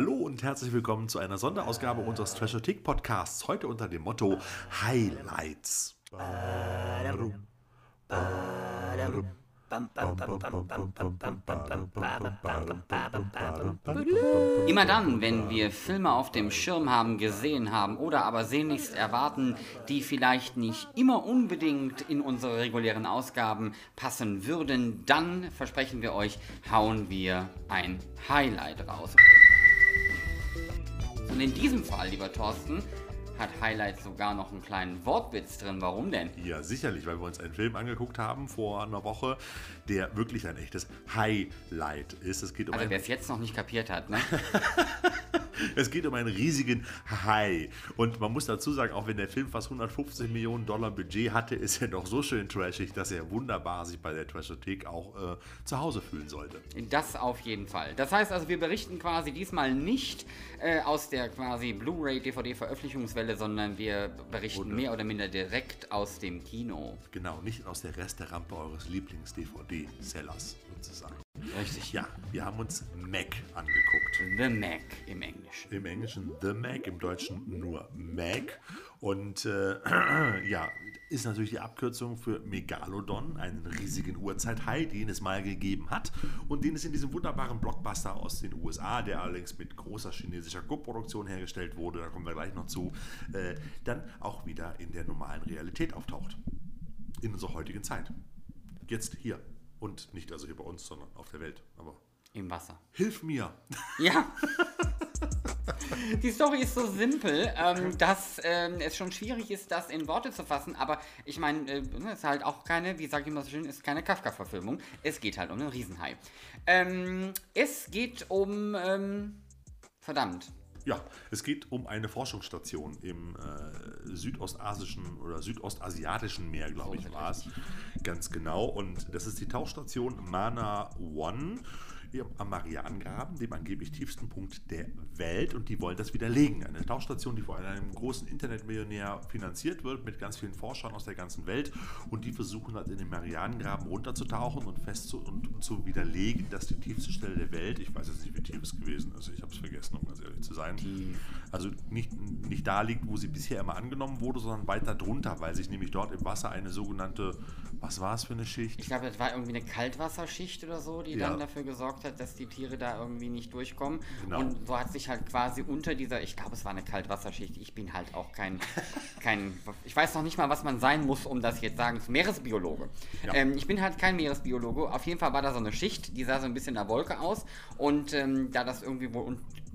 Hallo und herzlich willkommen zu einer Sonderausgabe unseres Trashotik Podcasts. Heute unter dem Motto Highlights. Immer dann, wenn wir Filme auf dem Schirm haben, gesehen haben oder aber sehnlichst erwarten, die vielleicht nicht immer unbedingt in unsere regulären Ausgaben passen würden, dann versprechen wir euch, hauen wir ein Highlight raus. Und in diesem Fall, lieber Thorsten, hat Highlight sogar noch einen kleinen Wortwitz drin. Warum denn? Ja, sicherlich, weil wir uns einen Film angeguckt haben vor einer Woche, der wirklich ein echtes Highlight ist. Es geht um also wer es jetzt noch nicht kapiert hat, ne? es geht um einen riesigen Hai. Und man muss dazu sagen, auch wenn der Film fast 150 Millionen Dollar Budget hatte, ist er doch so schön trashig, dass er wunderbar sich bei der Trashothek auch äh, zu Hause fühlen sollte. Das auf jeden Fall. Das heißt also, wir berichten quasi diesmal nicht äh, aus der quasi Blu-ray DVD Veröffentlichungswelle Stelle, sondern wir berichten oder mehr oder minder direkt aus dem Kino. Genau, nicht aus der Resterampe eures Lieblings-DVD-Sellers sozusagen. Richtig. Ja, wir haben uns Mac angeguckt. The Mac im Englischen. Im Englischen The Mac, im Deutschen nur Mac. Und äh, ja, ist natürlich die Abkürzung für Megalodon, einen riesigen Urzeit-Hai, den es mal gegeben hat und den es in diesem wunderbaren Blockbuster aus den USA, der allerdings mit großer chinesischer Co-Produktion hergestellt wurde, da kommen wir gleich noch zu, äh, dann auch wieder in der normalen Realität auftaucht. In unserer heutigen Zeit. Jetzt hier. Und nicht also hier bei uns, sondern auf der Welt. Aber im Wasser. Hilf mir. Ja. Die Story ist so simpel, ähm, dass ähm, es schon schwierig ist, das in Worte zu fassen. Aber ich meine, äh, es ist halt auch keine, wie sage ich mal so schön, ist keine Kafka-Verfilmung. Es geht halt um einen Riesenhai. Ähm, es geht um, ähm, verdammt, ja, es geht um eine Forschungsstation im äh, südostasischen oder südostasiatischen Meer, glaube ich, war es. Ganz genau. Und das ist die Tauchstation Mana One am Marianengraben, dem angeblich tiefsten Punkt der Welt. Und die wollen das widerlegen. Eine Tauchstation, die von einem großen Internetmillionär finanziert wird, mit ganz vielen Forschern aus der ganzen Welt. Und die versuchen halt in den Marianengraben runterzutauchen und fest zu, und, und zu widerlegen, dass die tiefste Stelle der Welt, ich weiß jetzt nicht, wie tief es gewesen ist, ich habe es vergessen, um ganz ehrlich zu sein, also nicht, nicht da liegt, wo sie bisher immer angenommen wurde, sondern weiter drunter, weil sich nämlich dort im Wasser eine sogenannte, was war es für eine Schicht? Ich glaube, das war irgendwie eine Kaltwasserschicht oder so, die ja. dann dafür gesorgt gesorgt hat, dass die Tiere da irgendwie nicht durchkommen. Genau. Und so hat sich halt quasi unter dieser, ich glaube, es war eine Kaltwasserschicht. Ich bin halt auch kein, kein, ich weiß noch nicht mal, was man sein muss, um das jetzt sagen zu. Meeresbiologe. Ja. Ähm, ich bin halt kein Meeresbiologe. Auf jeden Fall war da so eine Schicht, die sah so ein bisschen in der Wolke aus. Und ähm, da das irgendwie wohl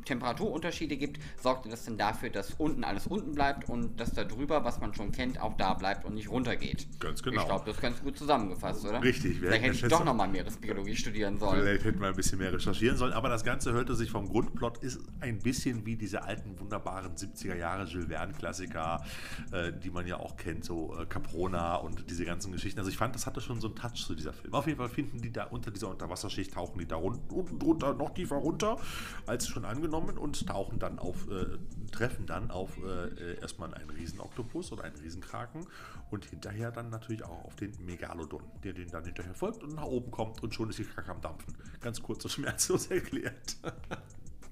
Temperaturunterschiede gibt, sorgte das dann dafür, dass unten alles unten bleibt und dass da drüber, was man schon kennt, auch da bleibt und nicht runtergeht. Ganz genau. Ich glaube, das ist ganz gut zusammengefasst, oder? Richtig. Vielleicht hätte ich doch nochmal Meeresbiologie studieren sollen. Vielleicht hätten wir ein bisschen mehr recherchieren sollen, aber das Ganze hörte sich vom Grundplot ist ein bisschen wie diese alten, wunderbaren 70er Jahre Jules Verne-Klassiker, äh, die man ja auch kennt, so äh, Caprona und diese ganzen Geschichten. Also ich fand, das hatte schon so einen Touch zu dieser Film. Auf jeden Fall finden die da unter dieser Unterwasserschicht, tauchen die da unten drunter, noch tiefer runter, als schon angenommen genommen und tauchen dann auf, äh, treffen dann auf äh, erstmal einen Riesenoktopus oder einen Riesenkraken und hinterher dann natürlich auch auf den Megalodon, der den dann hinterher folgt und nach oben kommt und schon ist die Krake am Dampfen. Ganz kurz und schmerzlos erklärt.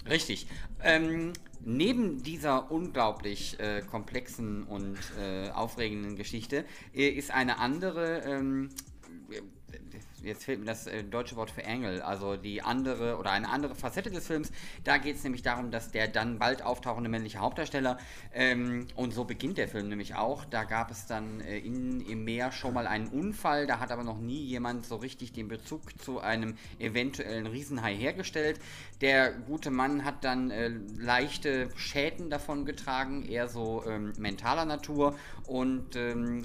Richtig. Ähm, neben dieser unglaublich äh, komplexen und äh, aufregenden Geschichte äh, ist eine andere ähm, jetzt fehlt mir das äh, deutsche Wort für Engel, also die andere oder eine andere Facette des Films. Da geht es nämlich darum, dass der dann bald auftauchende männliche Hauptdarsteller, ähm, und so beginnt der Film nämlich auch, da gab es dann äh, in, im Meer schon mal einen Unfall, da hat aber noch nie jemand so richtig den Bezug zu einem eventuellen Riesenhai hergestellt. Der gute Mann hat dann äh, leichte Schäden davon getragen, eher so ähm, mentaler Natur. Und ähm,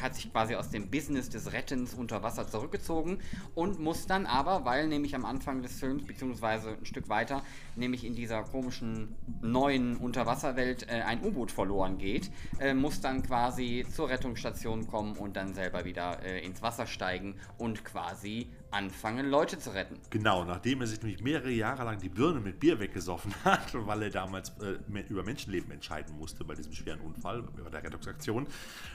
hat sich quasi aus dem Business des Rettens unter Wasser zurückgezogen und muss dann aber, weil nämlich am Anfang des Films, beziehungsweise ein Stück weiter, nämlich in dieser komischen neuen Unterwasserwelt äh, ein U-Boot verloren geht, äh, muss dann quasi zur Rettungsstation kommen und dann selber wieder äh, ins Wasser steigen und quasi anfangen, Leute zu retten. Genau, nachdem er sich nämlich mehrere Jahre lang die Birne mit Bier weggesoffen hat, weil er damals äh, über Menschenleben entscheiden musste bei diesem schweren Unfall, bei der Rettungsaktion,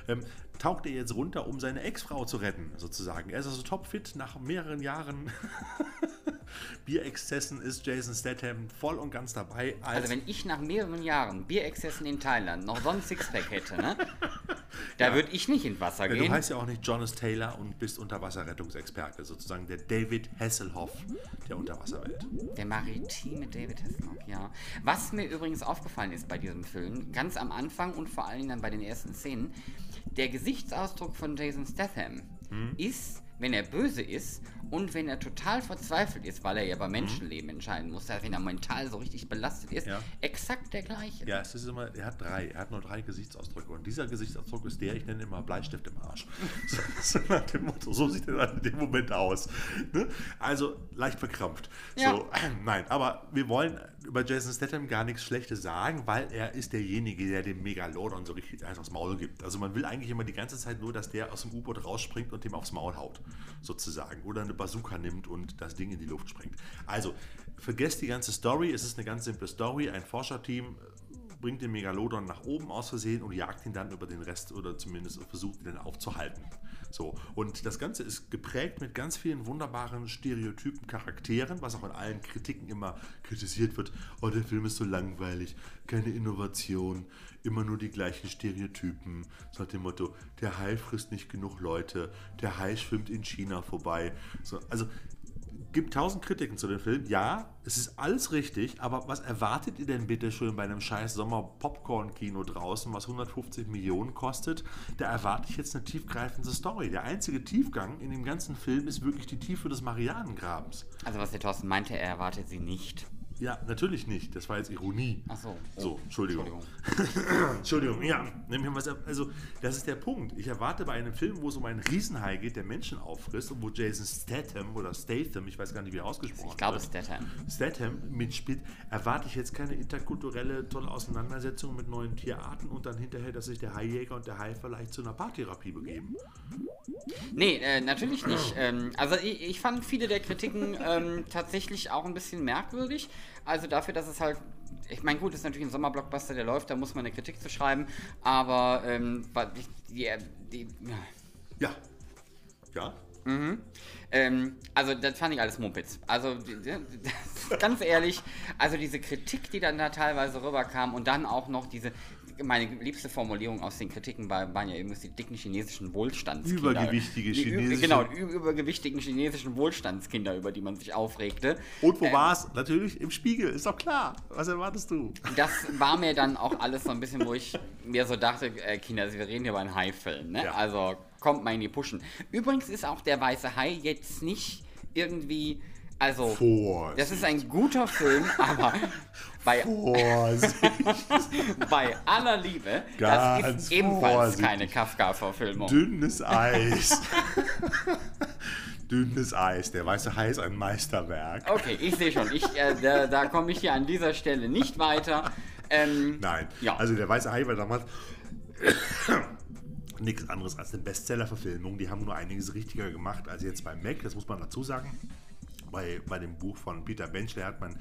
ähm, taucht er jetzt runter, um seine Ex-Frau zu retten, sozusagen. Er ist also topfit nach mehreren Jahren Bierexzessen ist Jason Statham voll und ganz dabei. Als also wenn ich nach mehreren Jahren Bierexzessen in Thailand noch so ein Sixpack hätte, ne? Da ja. würde ich nicht ins Wasser gehen. Du heißt ja auch nicht Jonas Taylor und bist Unterwasserrettungsexperte, sozusagen der David Hasselhoff der Unterwasserwelt. Der maritime David Hasselhoff, ja. Was mir übrigens aufgefallen ist bei diesem Film, ganz am Anfang und vor allen Dingen dann bei den ersten Szenen, der Gesichtsausdruck von Jason Statham hm? ist wenn er böse ist und wenn er total verzweifelt ist, weil er ja bei mhm. Menschenleben entscheiden muss, wenn er mental so richtig belastet ist, ja. exakt der gleiche. Ja, es ist immer, er hat drei, er hat nur drei Gesichtsausdrücke und dieser Gesichtsausdruck ist der, ich nenne immer Bleistift im Arsch. so, nach dem Motto, so sieht er in dem Moment aus. Ne? Also leicht verkrampft. Ja. So, nein, aber wir wollen über Jason Statham gar nichts Schlechtes sagen, weil er ist derjenige, der dem Megalodon so richtig eins aufs Maul gibt. Also man will eigentlich immer die ganze Zeit nur, dass der aus dem U-Boot rausspringt und dem aufs Maul haut sozusagen. Oder eine Bazooka nimmt und das Ding in die Luft sprengt. Also, vergesst die ganze Story. Es ist eine ganz simple Story. Ein Forscherteam äh, bringt den Megalodon nach oben aus Versehen und jagt ihn dann über den Rest oder zumindest versucht ihn dann aufzuhalten. So, und das Ganze ist geprägt mit ganz vielen wunderbaren Stereotypen Charakteren, was auch in allen Kritiken immer kritisiert wird. Oh, der Film ist so langweilig, keine Innovation, immer nur die gleichen Stereotypen. So nach dem Motto, der Hai frisst nicht genug Leute, der Hai schwimmt in China vorbei. So, also gibt tausend Kritiken zu dem Film. Ja, es ist alles richtig, aber was erwartet ihr denn bitte schön bei einem scheiß Sommer-Popcorn-Kino draußen, was 150 Millionen kostet? Da erwarte ich jetzt eine tiefgreifende Story. Der einzige Tiefgang in dem ganzen Film ist wirklich die Tiefe des Marianengrabens. Also was der Thorsten meinte, er erwartet sie nicht. Ja, natürlich nicht. Das war jetzt Ironie. Ach so. So, Entschuldigung. Entschuldigung. Entschuldigung, ja. Also, das ist der Punkt. Ich erwarte bei einem Film, wo es um einen Riesenhai geht, der Menschen auffrisst und wo Jason Statham oder Statham, ich weiß gar nicht, wie er ausgesprochen wird. Ich glaube Statham. Statham mitspielt, erwarte ich jetzt keine interkulturelle, tolle Auseinandersetzung mit neuen Tierarten und dann hinterher, dass sich der Haijäger und der Hai vielleicht zu einer Paartherapie begeben. Nee, äh, natürlich nicht. Ähm, also ich, ich, fand viele der Kritiken ähm, tatsächlich auch ein bisschen merkwürdig. Also dafür, dass es halt, ich meine, gut, ist natürlich ein Sommerblockbuster, der läuft, da muss man eine Kritik zu schreiben, aber ähm, die, die, ja. Ja. Mhm. Ähm, also das fand ich alles Mumpitz. Also ganz ehrlich, also diese Kritik, die dann da teilweise rüberkam und dann auch noch diese, meine liebste Formulierung aus den Kritiken war, waren ja übrigens die dicken chinesischen Wohlstandskinder. Übergewichtige chinesische. Genau, die übergewichtigen chinesischen Wohlstandskinder, über die man sich aufregte. Und wo ähm, war es? Natürlich im Spiegel, ist doch klar. Was erwartest du? Das war mir dann auch alles so ein bisschen, wo ich mir so dachte, äh, Kinder, wir reden hier über einen Hai-Film. Ne? Ja. Also kommt mal in die Pushen. Übrigens ist auch der weiße Hai jetzt nicht irgendwie also, Vorsicht. das ist ein guter Film, aber bei, bei aller Liebe, Ganz das ist ebenfalls vorsichtig. keine Kafka-Verfilmung. Dünnes Eis. Dünnes Eis. Der weiße Hai ist ein Meisterwerk. Okay, ich sehe schon. Ich, äh, da, da komme ich hier an dieser Stelle nicht weiter. Ähm, Nein. Ja. Also der weiße Hai war damals nichts anderes als eine Bestseller-Verfilmung. Die haben nur einiges richtiger gemacht als jetzt bei Mac, das muss man dazu sagen bei, bei dem Buch von Peter Benchley hat man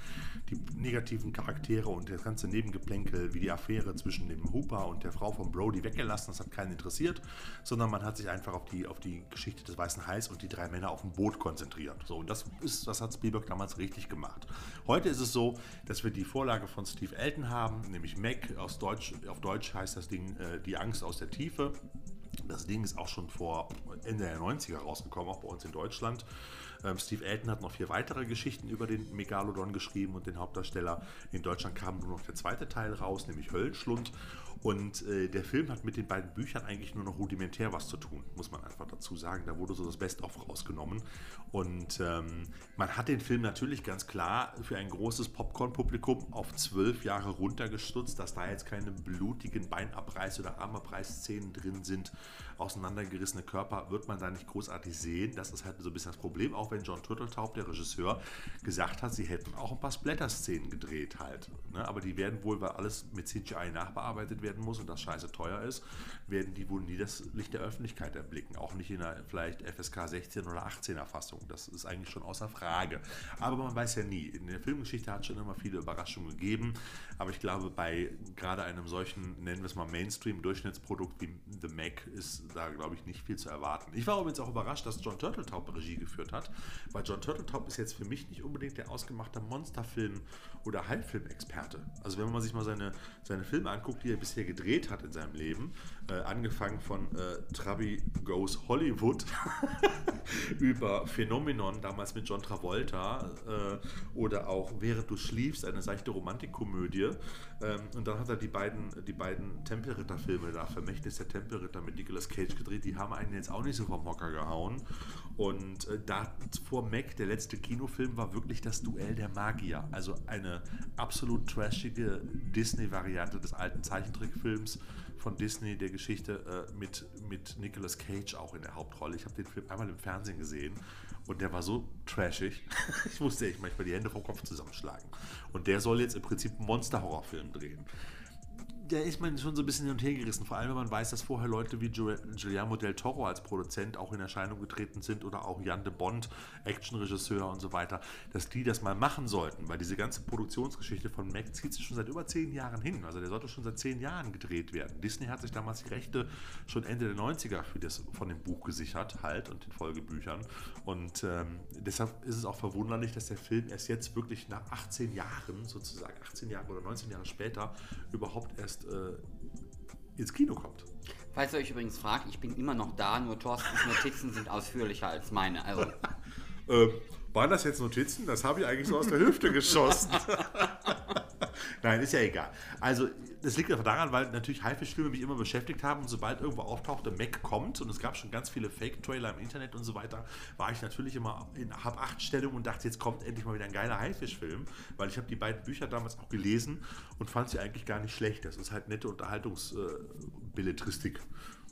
die negativen Charaktere und das ganze Nebengeplänkel wie die Affäre zwischen dem Hooper und der Frau von Brody weggelassen. Das hat keinen interessiert, sondern man hat sich einfach auf die, auf die Geschichte des Weißen Hais und die drei Männer auf dem Boot konzentriert. So, und das, ist, das hat Spielberg damals richtig gemacht. Heute ist es so, dass wir die Vorlage von Steve Elton haben, nämlich Mac. Aus Deutsch, auf Deutsch heißt das Ding äh, Die Angst aus der Tiefe. Das Ding ist auch schon vor Ende der 90er rausgekommen, auch bei uns in Deutschland. Ähm, Steve Elton hat noch vier weitere Geschichten über den Megalodon geschrieben und den Hauptdarsteller. In Deutschland kam nur noch der zweite Teil raus, nämlich Höllenschlund. Und äh, der Film hat mit den beiden Büchern eigentlich nur noch rudimentär was zu tun, muss man einfach dazu sagen. Da wurde so das Best-of rausgenommen. Und ähm, man hat den Film natürlich ganz klar für ein großes Popcorn-Publikum auf zwölf Jahre runtergestutzt, dass da jetzt keine blutigen Beinabreiß- oder Armabreiß-Szenen drin sind. Auseinandergerissene Körper wird man da nicht großartig sehen. Das ist halt so ein bisschen das Problem, auch wenn John Turteltaub, der Regisseur, gesagt hat, sie hätten auch ein paar Splatter-Szenen gedreht halt. Ne? Aber die werden wohl, weil alles mit CGI nachbearbeitet werden muss und das scheiße teuer ist, werden die wohl nie das Licht der Öffentlichkeit erblicken. Auch nicht in einer vielleicht FSK 16 oder 18er Fassung. Das ist eigentlich schon außer Frage. Aber man weiß ja nie. In der Filmgeschichte hat es schon immer viele Überraschungen gegeben. Aber ich glaube, bei gerade einem solchen, nennen wir es mal Mainstream-Durchschnittsprodukt wie The Mac, ist da, glaube ich, nicht viel zu erwarten. Ich war übrigens auch überrascht, dass John Turteltaub Regie geführt hat, weil John Turteltaub ist jetzt für mich nicht unbedingt der ausgemachte Monsterfilm- oder Halbfilm-Experte. Also wenn man sich mal seine, seine Filme anguckt, die er bisher gedreht hat in seinem Leben, äh, angefangen von äh, Trabi Goes Hollywood über Phenomenon, damals mit John Travolta, äh, oder auch Während du schliefst, eine seichte Romantikkomödie. Ähm, und dann hat er die beiden, die beiden Tempelritter-Filme da, Vermächtnis der Tempelritter mit Nicolas Cage gedreht, die haben einen jetzt auch nicht so vom Hocker gehauen. Und äh, da vor Mac, der letzte Kinofilm, war wirklich das Duell der Magier. Also eine absolut trashige Disney-Variante des alten Zeichentrickfilms von Disney, der Geschichte äh, mit, mit Nicolas Cage auch in der Hauptrolle. Ich habe den Film einmal im Fernsehen gesehen und der war so trashig. ich musste echt manchmal die Hände vom Kopf zusammenschlagen. Und der soll jetzt im Prinzip einen Monster-Horrorfilm drehen da ist man schon so ein bisschen hin und her gerissen. Vor allem, wenn man weiß, dass vorher Leute wie Guillermo del Toro als Produzent auch in Erscheinung getreten sind oder auch Jan de Bond, Actionregisseur und so weiter, dass die das mal machen sollten, weil diese ganze Produktionsgeschichte von Mac zieht sich schon seit über zehn Jahren hin. Also der sollte schon seit zehn Jahren gedreht werden. Disney hat sich damals die Rechte schon Ende der 90er für das, von dem Buch gesichert, halt, und den Folgebüchern. Und ähm, deshalb ist es auch verwunderlich, dass der Film erst jetzt wirklich nach 18 Jahren, sozusagen 18 Jahre oder 19 Jahre später, überhaupt erst erst äh, ins Kino kommt. Falls ihr euch übrigens fragt, ich bin immer noch da, nur Thorstens Notizen sind ausführlicher als meine. Also. ähm, waren das jetzt Notizen? Das habe ich eigentlich so aus der Hüfte geschossen. Nein, ist ja egal. Also, das liegt einfach daran, weil natürlich Haifischfilme mich immer beschäftigt haben und sobald irgendwo auftauchte, Mac kommt und es gab schon ganz viele Fake-Trailer im Internet und so weiter, war ich natürlich immer in Hab-Acht-Stellung und dachte, jetzt kommt endlich mal wieder ein geiler Haifischfilm, weil ich habe die beiden Bücher damals auch gelesen und fand sie eigentlich gar nicht schlecht. Das ist halt nette Unterhaltungsbilletristik. Äh,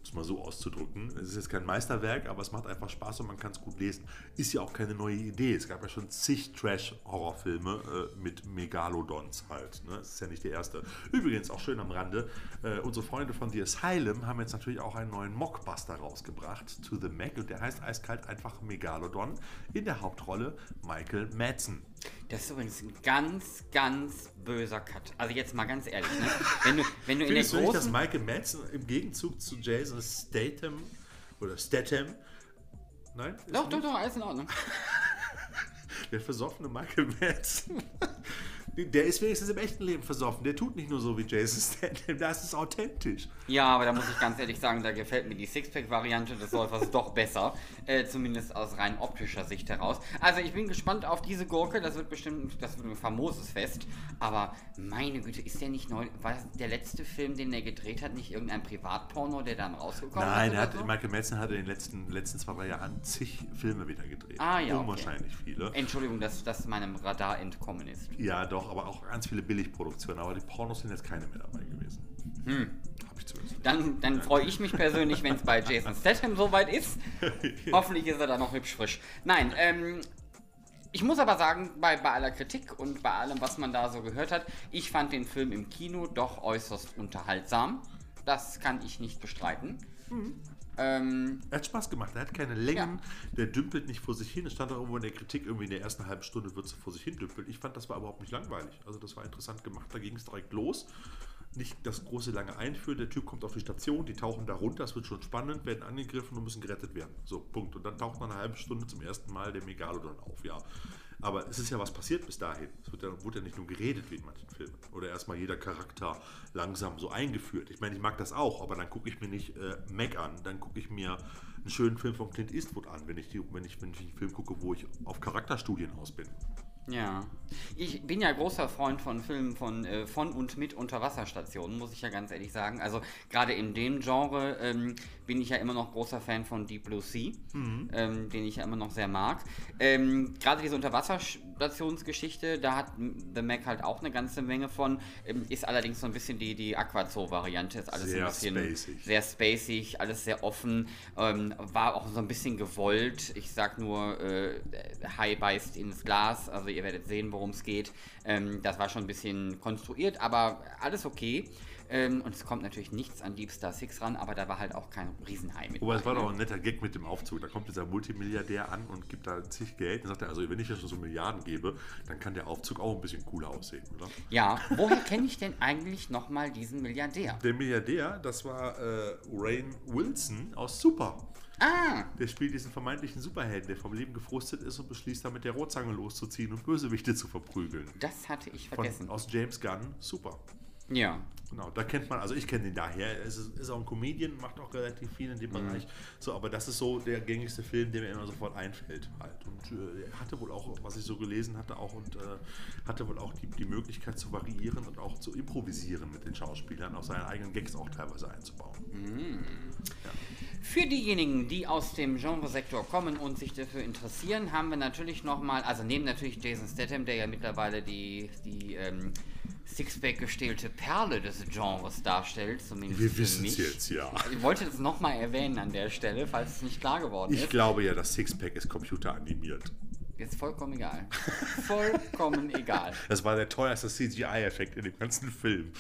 es mal so auszudrücken. Es ist jetzt kein Meisterwerk, aber es macht einfach Spaß und man kann es gut lesen. Ist ja auch keine neue Idee. Es gab ja schon zig Trash-Horrorfilme äh, mit Megalodons halt. Ne? Das ist ja nicht der erste. Übrigens, auch schön am Rande, äh, unsere Freunde von The Asylum haben jetzt natürlich auch einen neuen Mockbuster rausgebracht, To the Mac, und der heißt eiskalt einfach Megalodon. In der Hauptrolle Michael Madsen. Das ist übrigens ein ganz, ganz böser Cut. Also jetzt mal ganz ehrlich, ne? wenn du, wenn du in der großen... Nicht, dass Michael Madsen im Gegenzug zu Jason Statham oder Statham Nein? Doch, doch, doch, alles in Ordnung. Der versoffene Michael Madsen. Der ist wenigstens im echten Leben versoffen. Der tut nicht nur so wie Jason Statham. Das ist authentisch. Ja, aber da muss ich ganz ehrlich sagen, da gefällt mir die Sixpack-Variante des Säufers doch besser. Äh, zumindest aus rein optischer Sicht heraus. Also ich bin gespannt auf diese Gurke. Das wird bestimmt, das wird ein famoses Fest. Aber meine Güte, ist der nicht neu? War der letzte Film, den er gedreht hat, nicht irgendein Privatporno, der dann rausgekommen ist? Nein, so? Michael Madsen hat in den letzten, letzten zwei, drei Jahren zig Filme wieder gedreht. Ah ja. Unwahrscheinlich okay. viele. Entschuldigung, dass das meinem Radar entkommen ist. Ja, doch, aber auch ganz viele Billigproduktionen. Aber die Pornos sind jetzt keine mehr dabei gewesen. Hm. Hab ich zumindest. Dann, dann freue ich mich persönlich, wenn es bei Jason Statham soweit ist. Hoffentlich ist er da noch hübsch frisch. Nein, ähm, ich muss aber sagen, bei, bei aller Kritik und bei allem, was man da so gehört hat, ich fand den Film im Kino doch äußerst unterhaltsam. Das kann ich nicht bestreiten. Mhm. Ähm, er hat Spaß gemacht, er hat keine Längen, ja. der dümpelt nicht vor sich hin. Es stand auch irgendwo in der Kritik, irgendwie in der ersten halben Stunde wird es vor sich hin dümpeln. Ich fand, das war überhaupt nicht langweilig. Also das war interessant gemacht, da ging es direkt los. Nicht das große lange Einführen, der Typ kommt auf die Station, die tauchen da runter, es wird schon spannend, werden angegriffen und müssen gerettet werden. So, Punkt. Und dann taucht nach einer halben Stunde zum ersten Mal der Megalodon auf, ja. Aber es ist ja was passiert bis dahin. Es wird ja, wurde ja nicht nur geredet wie in manchen Filmen. Oder erstmal jeder Charakter langsam so eingeführt. Ich meine, ich mag das auch, aber dann gucke ich mir nicht äh, Mac an. Dann gucke ich mir einen schönen Film von Clint Eastwood an, wenn ich, die, wenn, ich, wenn ich einen Film gucke, wo ich auf Charakterstudien aus bin. Ja. Ich bin ja großer Freund von Filmen von, äh, von und mit Unterwasserstationen, muss ich ja ganz ehrlich sagen. Also gerade in dem Genre ähm, bin ich ja immer noch großer Fan von Deep Blue Sea, mhm. ähm, den ich ja immer noch sehr mag. Ähm, gerade diese Unterwasserstationsgeschichte, da hat The Mac halt auch eine ganze Menge von, ähm, ist allerdings so ein bisschen die, die Aquazoo-Variante, ist alles sehr ein bisschen spacig. sehr spacig, alles sehr offen, ähm, war auch so ein bisschen gewollt. Ich sag nur, äh, High beißt ins Glas, also ihr werdet sehen, worum es geht. Ähm, das war schon ein bisschen konstruiert, aber alles okay. Ähm, und es kommt natürlich nichts an Deep Star 6 ran, aber da war halt auch kein Riesenhai mit. Aber es war doch ein netter Gag mit dem Aufzug. Da kommt dieser Multimilliardär an und gibt da zig Geld. Und sagt er, also wenn ich jetzt so Milliarden gebe, dann kann der Aufzug auch ein bisschen cooler aussehen, oder? Ja, woher kenne ich denn eigentlich nochmal diesen Milliardär? Der Milliardär, das war äh, Rain Wilson aus Super. Ah. Der spielt diesen vermeintlichen Superhelden, der vom Leben gefrustet ist und beschließt, dann mit der Rotzange loszuziehen und Bösewichte zu verprügeln. Das hatte ich vergessen. Von, aus James Gunn, super. Ja. Genau, da kennt man, also ich kenne den daher. Es ist, ist, auch ein Comedian, macht auch relativ viel in dem mhm. Bereich. So, aber das ist so der gängigste Film, der mir immer sofort einfällt halt. Und äh, er hatte wohl auch, was ich so gelesen hatte, auch und äh, hatte wohl auch die, die Möglichkeit zu variieren und auch zu improvisieren mit den Schauspielern, auch seine eigenen Gags auch teilweise einzubauen. Mhm. Ja. Für diejenigen, die aus dem Genresektor kommen und sich dafür interessieren, haben wir natürlich nochmal, also neben natürlich Jason Statham, der ja mittlerweile die, die ähm, Sixpack gestählte Perle des Genres darstellt, zumindest Wir wissen es jetzt, ja. Ich wollte das nochmal erwähnen an der Stelle, falls es nicht klar geworden ich ist. Ich glaube ja, das Sixpack ist computeranimiert. Ist vollkommen egal. vollkommen egal. Das war der teuerste CGI-Effekt in dem ganzen Film.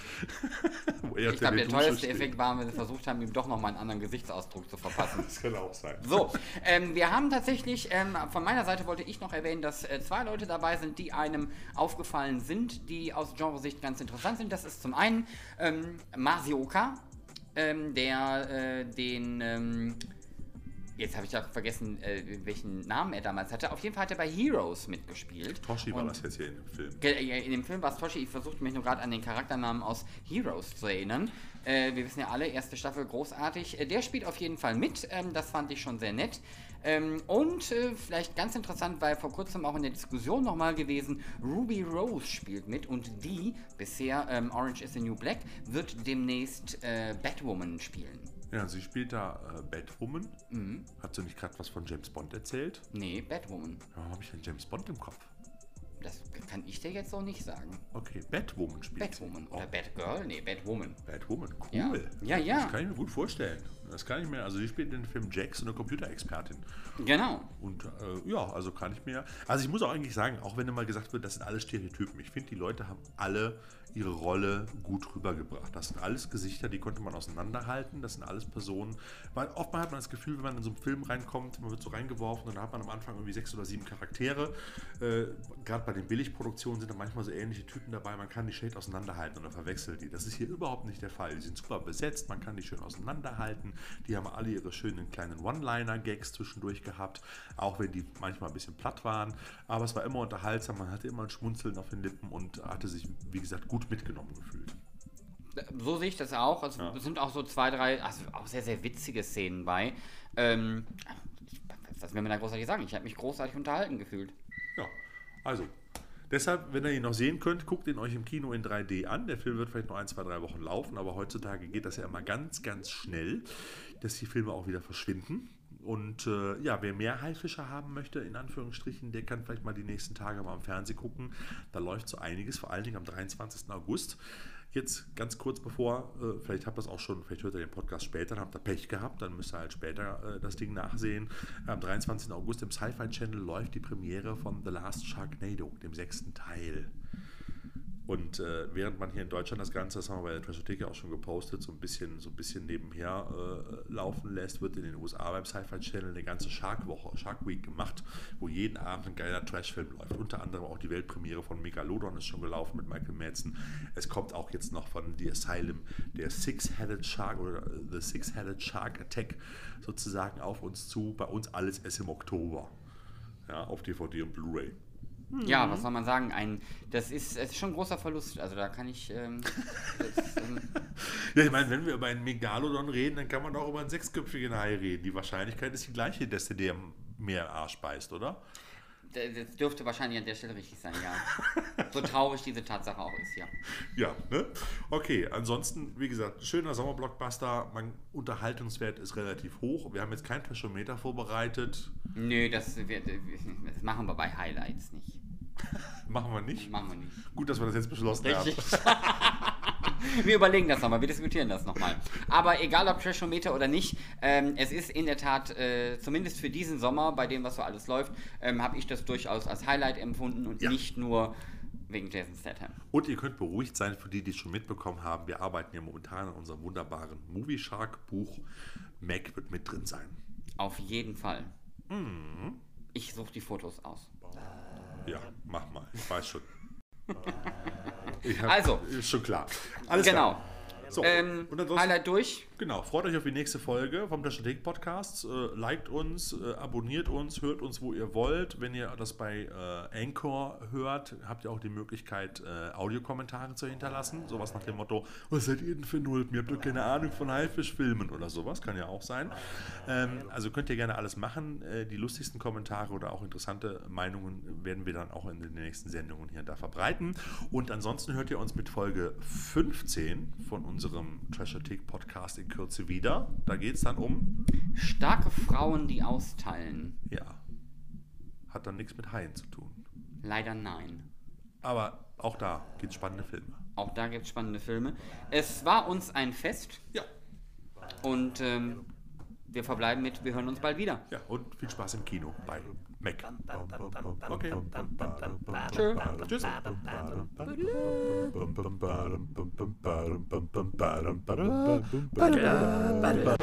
ich glaube, der teuerste steht. Effekt war, wenn sie versucht haben, ihm doch nochmal einen anderen Gesichtsausdruck zu verpassen. das kann auch sein. So, ähm, wir haben tatsächlich, ähm, von meiner Seite wollte ich noch erwähnen, dass äh, zwei Leute dabei sind, die einem aufgefallen sind, die aus Genresicht ganz interessant sind. Das ist zum einen ähm, Masioka, ähm, der äh, den ähm, Jetzt habe ich ja vergessen, äh, welchen Namen er damals hatte. Auf jeden Fall hat er bei Heroes mitgespielt. Toshi war das jetzt hier in dem Film. In dem Film war es Toshi. Ich versuchte mich nur gerade an den Charakternamen aus Heroes zu erinnern. Äh, wir wissen ja alle, erste Staffel großartig. Äh, der spielt auf jeden Fall mit. Ähm, das fand ich schon sehr nett. Ähm, und äh, vielleicht ganz interessant, weil vor kurzem auch in der Diskussion nochmal gewesen, Ruby Rose spielt mit und die, bisher ähm, Orange is the New Black, wird demnächst äh, Batwoman spielen. Ja, sie spielt da äh, Batwoman. Mhm. Hat sie nicht gerade was von James Bond erzählt? Nee, Batwoman. Ja, habe ich denn James Bond im Kopf? Das kann ich dir jetzt so nicht sagen. Okay, Batwoman spielt Batwoman. Oder oh. Batgirl? Nee, Batwoman. Batwoman, cool. Ja. ja, ja. Das kann ich mir gut vorstellen. Das kann ich mir, also sie spielt in dem Film Jax, eine Computerexpertin. Genau. Und äh, ja, also kann ich mir, also ich muss auch eigentlich sagen, auch wenn immer gesagt wird, das sind alle Stereotypen, ich finde, die Leute haben alle ihre Rolle gut rübergebracht. Das sind alles Gesichter, die konnte man auseinanderhalten. Das sind alles Personen. Weil oftmals hat man das Gefühl, wenn man in so einen Film reinkommt, man wird so reingeworfen und dann hat man am Anfang irgendwie sechs oder sieben Charaktere. Äh, Gerade bei den Billigproduktionen sind da manchmal so ähnliche Typen dabei. Man kann die schlecht auseinanderhalten oder verwechselt die. Das ist hier überhaupt nicht der Fall. Die sind super besetzt, man kann die schön auseinanderhalten. Die haben alle ihre schönen kleinen One-Liner-Gags zwischendurch gehabt, auch wenn die manchmal ein bisschen platt waren. Aber es war immer unterhaltsam, man hatte immer ein Schmunzeln auf den Lippen und hatte sich, wie gesagt, gut mitgenommen gefühlt. So sehe ich das auch. Also ja. Es sind auch so zwei, drei, also auch sehr, sehr witzige Szenen bei. Ähm, was will man da großartig sagen? Ich habe mich großartig unterhalten gefühlt. Ja, also Deshalb, wenn ihr ihn noch sehen könnt, guckt ihn euch im Kino in 3D an. Der Film wird vielleicht noch ein, zwei, drei Wochen laufen, aber heutzutage geht das ja immer ganz, ganz schnell, dass die Filme auch wieder verschwinden. Und äh, ja, wer mehr Haifische haben möchte, in Anführungsstrichen, der kann vielleicht mal die nächsten Tage mal am Fernsehen gucken. Da läuft so einiges, vor allen Dingen am 23. August. Jetzt ganz kurz bevor, äh, vielleicht habt ihr das auch schon, vielleicht hört ihr den Podcast später, dann habt ihr Pech gehabt, dann müsst ihr halt später äh, das Ding nachsehen. Am 23. August im Sci-Fi Channel läuft die Premiere von The Last Sharknado, dem sechsten Teil. Und äh, während man hier in Deutschland das Ganze, das haben wir bei der Trashothek auch schon gepostet, so ein bisschen, so ein bisschen nebenher äh, laufen lässt, wird in den USA beim Sci-Fi Channel eine ganze Shark-Woche, Shark Week gemacht, wo jeden Abend ein geiler Trash-Film läuft. Unter anderem auch die Weltpremiere von Megalodon ist schon gelaufen mit Michael Madsen. Es kommt auch jetzt noch von The Asylum der Six-Headed Shark oder The Six-Headed Shark Attack sozusagen auf uns zu. Bei uns alles erst im Oktober. Ja, auf DVD und Blu-ray. Ja, was soll man sagen? Ein, das ist, ist schon ein großer Verlust. Also da kann ich. Ähm, das, ähm ja, ich meine, wenn wir über einen Megalodon reden, dann kann man auch über einen sechsköpfigen Hai reden. Die Wahrscheinlichkeit ist die gleiche, dass der dir mehr Arsch beißt, oder? Das dürfte wahrscheinlich an der Stelle richtig sein, ja. so traurig diese Tatsache auch ist, ja. Ja, ne? Okay, ansonsten, wie gesagt, schöner Sommerblockbuster. Mein Unterhaltungswert ist relativ hoch. Wir haben jetzt kein Trashometer vorbereitet. Nö, das, wir, das machen wir bei Highlights nicht. Machen wir nicht? Machen wir nicht. Gut, dass wir das jetzt beschlossen Richtig. haben. wir überlegen das nochmal, wir diskutieren das nochmal. Aber egal ob Trashometer oder nicht, ähm, es ist in der Tat, äh, zumindest für diesen Sommer, bei dem, was so alles läuft, ähm, habe ich das durchaus als Highlight empfunden und Ja. nicht nur wegen Jason Statham. Und ihr könnt beruhigt sein, für die, die es schon mitbekommen haben, wir arbeiten ja momentan an unserem wunderbaren Movie Shark Buch. Mac wird mit drin sein. Auf jeden Fall. Mhm. Ich suche die Fotos aus. Ja, mach mal. Ich weiß schon. Ich hab, Also. Ist schon klar. Alles genau. klar. So, Ähm, Highlight durch. Genau, freut euch auf die nächste Folge vom Dash Podcast. Äh, liked uns, äh, abonniert uns, hört uns, wo ihr wollt. Wenn ihr das bei äh, Anchor hört, habt ihr auch die Möglichkeit, äh, Audiokommentare zu hinterlassen. Sowas nach dem Motto, was seid ihr denn für Nulpen? Ihr habt doch keine Ahnung von Haifischfilmen oder sowas. Kann ja auch sein. Ähm, also könnt ihr gerne alles machen. Äh, die lustigsten Kommentare oder auch interessante Meinungen werden wir dann auch in den nächsten Sendungen hier und da verbreiten. Und ansonsten hört ihr uns mit Folge 15 von unserem Trashothek Podcast in Kürze wieder. Da geht es dann um, Starke Frauen, die austeilen. ja, hat dann nichts mit Haien zu tun. Leider nein. Aber auch da gibt es spannende Filme. Auch da gibt es spannende Filme. Es war uns ein Fest Ja. und ähm, wir verbleiben mit, wir hören uns bald wieder. Ja, und viel Spaß im Kino bei Mac. Okay. Tschö. Tschüss. Ba-da-ba-da.